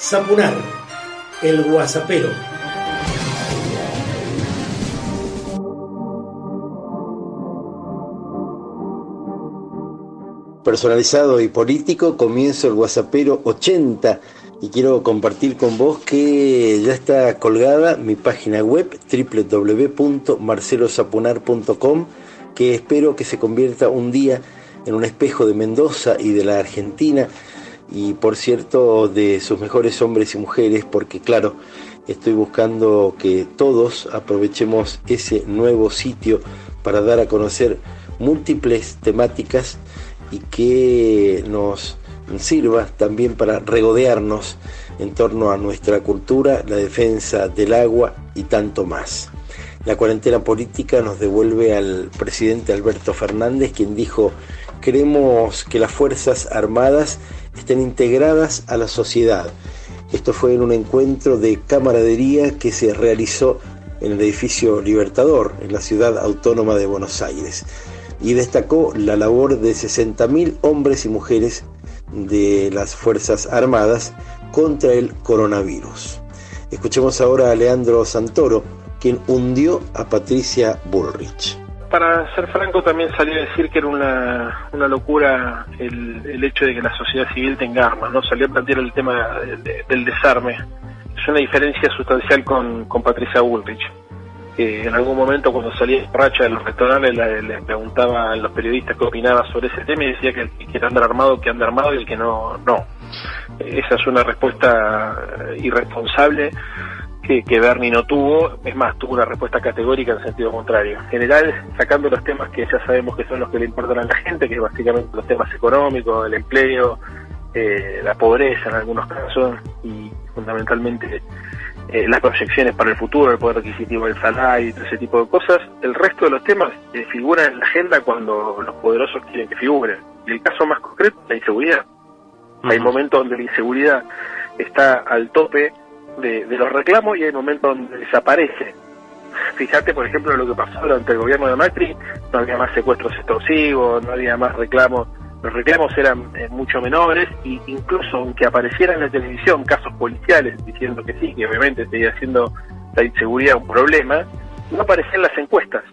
Zapunar, el guasapero. Personalizado y político, comienzo el guasapero 80 y quiero compartir con vos que ya está colgada mi página web www.marcelosapunar.com que espero que se convierta un día en un espejo de Mendoza y de la Argentina y por cierto de sus mejores hombres y mujeres, porque claro, estoy buscando que todos aprovechemos ese nuevo sitio para dar a conocer múltiples temáticas y que nos sirva también para regodearnos en torno a nuestra cultura, la defensa del agua y tanto más. La cuarentena política nos devuelve al presidente Alberto Fernández, quien dijo, queremos que las Fuerzas Armadas estén integradas a la sociedad. Esto fue en un encuentro de camaradería que se realizó en el edificio Libertador, en la ciudad autónoma de Buenos Aires, y destacó la labor de 60.000 hombres y mujeres de las Fuerzas Armadas contra el coronavirus. Escuchemos ahora a Leandro Santoro, quien hundió a Patricia Bullrich para ser franco, también salió a decir que era una, una locura el, el, hecho de que la sociedad civil tenga armas, ¿no? Salió a plantear el tema del desarme. Es una diferencia sustancial con, con Patricia Bullrich. que en algún momento, cuando salía racha de los restaurantes, le, preguntaba a los periodistas qué opinaba sobre ese tema y decía que el que quiere andar armado, que anda armado y el que no, no. Esa es una respuesta irresponsable que, Bernie no tuvo, es más, tuvo una respuesta categórica en sentido contrario. En general, sacando los temas que ya sabemos que son los que le importan a la gente, que es básicamente los temas económicos, el empleo, eh, la pobreza en algunos casos y fundamentalmente eh, las proyecciones para el futuro, el poder adquisitivo del salario y todo ese tipo de cosas, el resto de los temas eh, figuran en la agenda cuando los poderosos quieren que figuren. Y el caso más concreto la inseguridad. Hay momentos donde la inseguridad está al tope de, los reclamos y hay momentos donde desaparece. Fíjate, por ejemplo, lo que pasó durante el gobierno de Macri, no había más secuestros extorsivos, no había más reclamos, los reclamos eran eh, mucho menores e incluso aunque apareciera en la televisión casos policiales diciendo que sí, que obviamente seguía siendo la inseguridad un problema, no aparecían las encuestas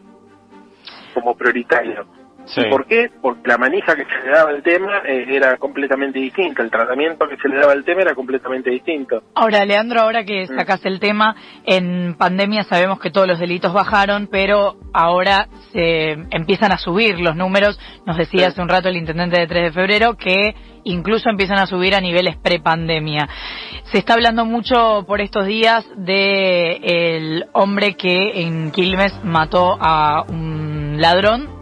como prioritario. ¿Por qué? Porque la manija que se le daba al tema eh, era completamente distinta, el tratamiento que se le daba al tema era completamente distinto. Ahora, Leandro, ahora que mm. sacas el tema, en pandemia sabemos que todos los delitos bajaron, pero ahora se empiezan a subir los números. Nos decía hace un rato el intendente de 3 de febrero que incluso empiezan a subir a niveles prepandemia. Se está hablando mucho por estos días de el hombre que en Quilmes mató a un ladrón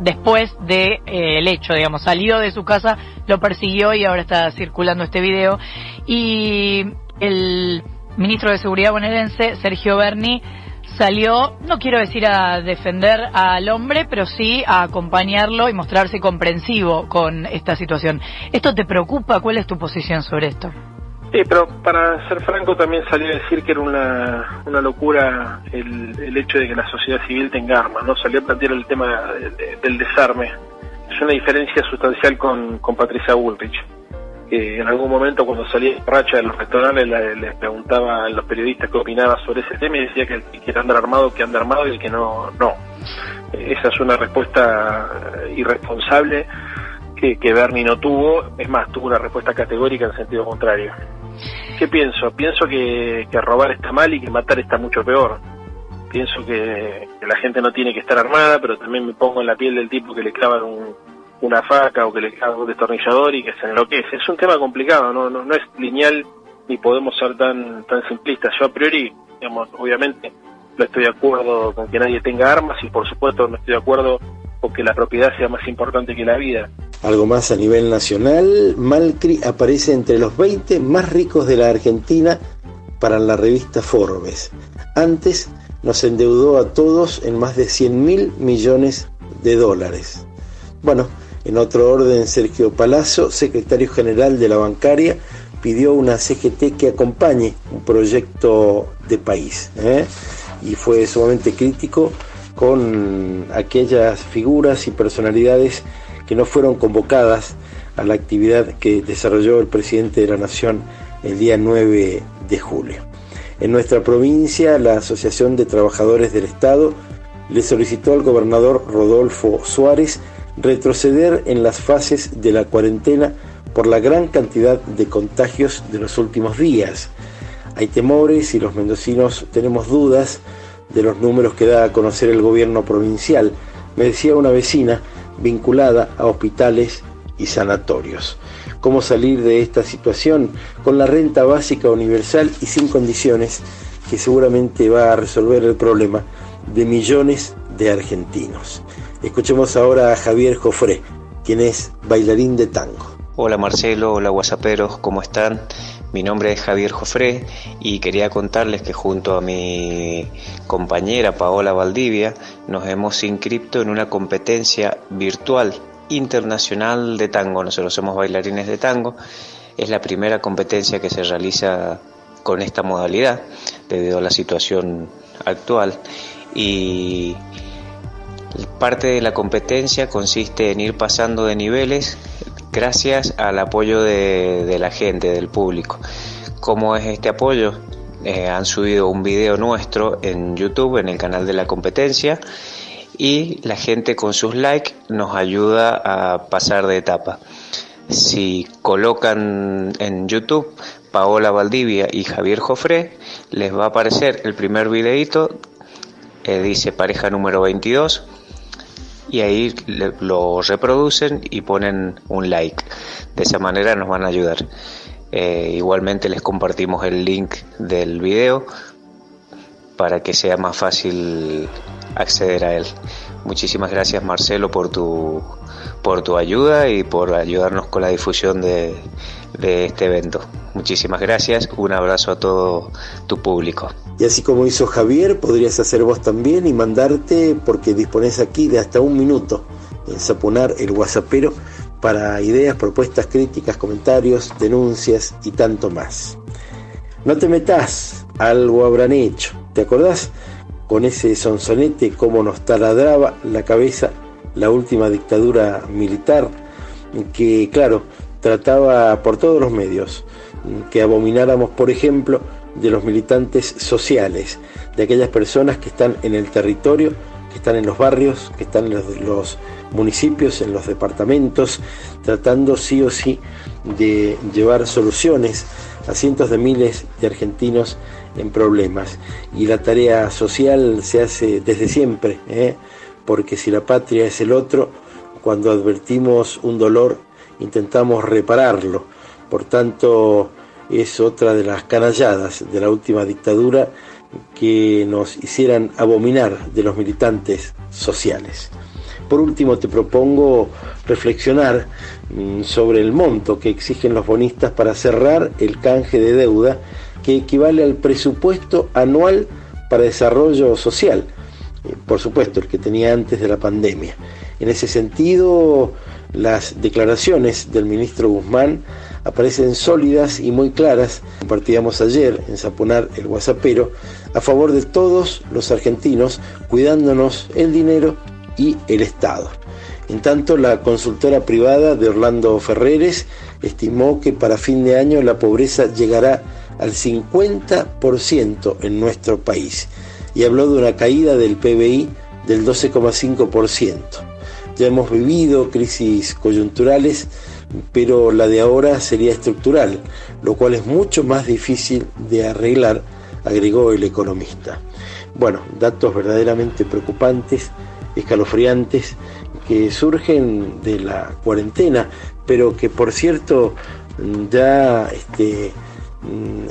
después del de, eh, el hecho, digamos, salió de su casa, lo persiguió y ahora está circulando este video. Y el ministro de Seguridad bonaerense, Sergio Berni, salió, no quiero decir a defender al hombre, pero sí a acompañarlo y mostrarse comprensivo con esta situación. ¿Esto te preocupa? ¿Cuál es tu posición sobre esto? Sí, pero para ser franco también salió a decir que era una, una locura el, el hecho de que la sociedad civil tenga armas, ¿no? Salió a plantear el tema del desarme. Es una diferencia sustancial con, con Patricia Bullrich. que en algún momento cuando salía racha de los restaurantes le, preguntaba a los periodistas qué opinaba sobre ese tema y decía que el que andar armado, que anda armado y el que no, no. Esa es una respuesta irresponsable que, que Bernie no tuvo, es más, tuvo una respuesta categórica en sentido contrario. ¿Qué pienso? Pienso que, robar está mal y que matar está mucho peor. Pienso que, la gente no tiene que estar armada, pero también me pongo en la piel del tipo que le clavan una faca o que le clavan un destornillador y que se enloquece. Es un tema complicado, no, no, no es lineal ni podemos ser tan, tan simplistas. Yo a priori, digamos, obviamente no estoy de acuerdo con que nadie tenga armas y por supuesto no estoy de acuerdo con que la propiedad sea más importante que la vida. Algo más a nivel nacional, Malcri aparece entre los 20 más ricos de la Argentina para la revista Forbes. Antes nos endeudó a todos en más de 100 mil millones de dólares. Bueno, en otro orden, Sergio Palazzo, secretario general de la bancaria, pidió una CGT que acompañe un proyecto de país ¿eh? y fue sumamente crítico con aquellas figuras y personalidades que no fueron convocadas a la actividad que desarrolló el presidente de la Nación el día 9 de julio. En nuestra provincia, la Asociación de Trabajadores del Estado le solicitó al gobernador Rodolfo Suárez retroceder en las fases de la cuarentena por la gran cantidad de contagios de los últimos días. Hay temores y los mendocinos tenemos dudas de los números que da a conocer el gobierno provincial, me decía una vecina vinculada a hospitales y sanatorios. ¿Cómo salir de esta situación? Con la renta básica universal y sin condiciones que seguramente va a resolver el problema de millones de argentinos. Escuchemos ahora a Javier Jofré, quien es bailarín de tango. Hola Marcelo, hola Guasaperos, ¿cómo están? Mi nombre es Javier Jofré y quería contarles que junto a mi compañera Paola Valdivia nos hemos inscrito en una competencia virtual internacional de tango. Nosotros somos bailarines de tango. Es la primera competencia que se realiza con esta modalidad debido a la situación actual y parte de la competencia consiste en ir pasando de niveles gracias al apoyo de, la gente, del público. ¿Cómo es este apoyo? Eh, han subido un video nuestro en YouTube, en el canal de la competencia, y la gente con sus likes nos ayuda a pasar de etapa. Si colocan en YouTube Paola Valdivia y Javier Jofré, les va a aparecer el primer videito, eh, dice pareja número 22, y ahí lo reproducen y ponen un like. De esa manera nos van a ayudar. Eh, igualmente les compartimos el link del video para que sea más fácil acceder a él. Muchísimas gracias Marcelo por tu, por tu ayuda y por ayudarnos con la difusión de, de este evento. Muchísimas gracias, un abrazo a todo tu público. Y así como hizo Javier, podrías hacer vos también y mandarte, porque dispones aquí de hasta un minuto en Sapunar el WhatsAppero para ideas, propuestas, críticas, comentarios, denuncias y tanto más. No te metas, algo habrán hecho. ¿Te acordás? Con ese sonsonete como nos taladraba la cabeza la última dictadura militar, que claro, trataba por todos los medios que abomináramos, por ejemplo, de los militantes sociales, de aquellas personas que están en el territorio, que están en los barrios, que están en los, municipios, en los departamentos, tratando sí o sí de llevar soluciones a cientos de miles de argentinos en problemas. Y la tarea social se hace desde siempre, ¿eh? porque si la patria es el otro, cuando advertimos un dolor, intentamos repararlo. Por tanto, es otra de las canalladas de la última dictadura que nos hicieran abominar de los militantes sociales. Por último, te propongo reflexionar mm, sobre el monto que exigen los bonistas para cerrar el canje de deuda que equivale al presupuesto anual para desarrollo social, eh, por supuesto el que tenía antes de la pandemia. En ese sentido, las declaraciones del ministro Guzmán aparecen sólidas y muy claras, compartíamos ayer en Zaponar el Guasapero, a favor de todos los argentinos, cuidándonos el dinero y el Estado. En tanto, la consultora privada de Orlando Ferreres estimó que para fin de año la pobreza llegará al 50% en nuestro país y habló de una caída del PBI del 12,5%. Ya hemos vivido crisis coyunturales pero la de ahora sería estructural, lo cual es mucho más difícil de arreglar, agregó el economista. Bueno, datos verdaderamente preocupantes, escalofriantes, que surgen de la cuarentena, pero que por cierto ya este,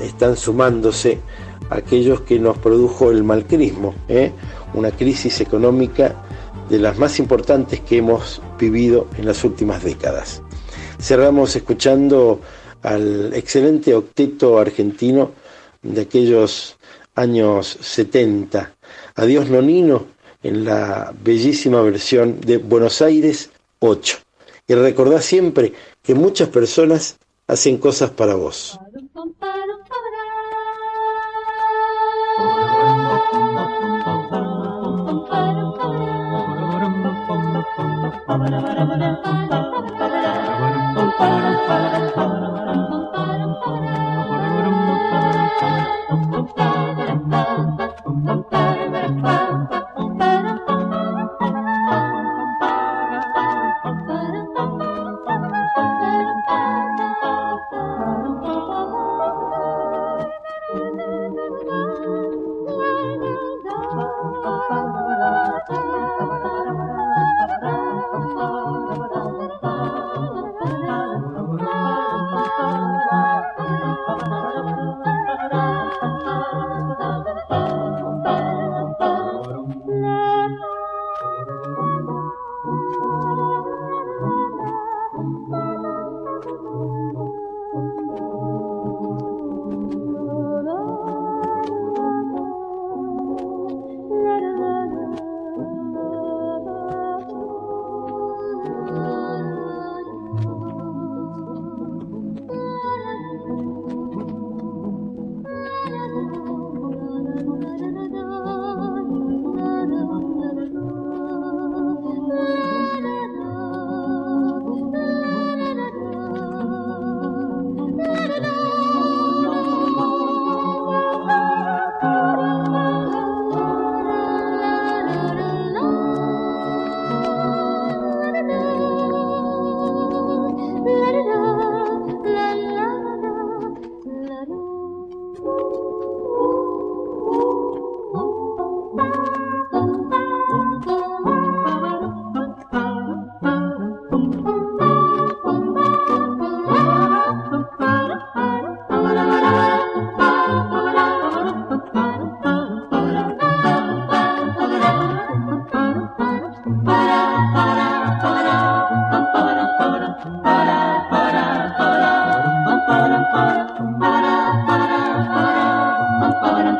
están sumándose aquellos que nos produjo el malcrismo, ¿eh? una crisis económica de las más importantes que hemos vivido en las últimas décadas. Cerramos escuchando al excelente octeto argentino de aquellos años 70, Adiós Nonino, en la bellísima versión de Buenos Aires 8. Y recordá siempre que muchas personas hacen cosas para vos. Ba-da-ba-da-ba-da.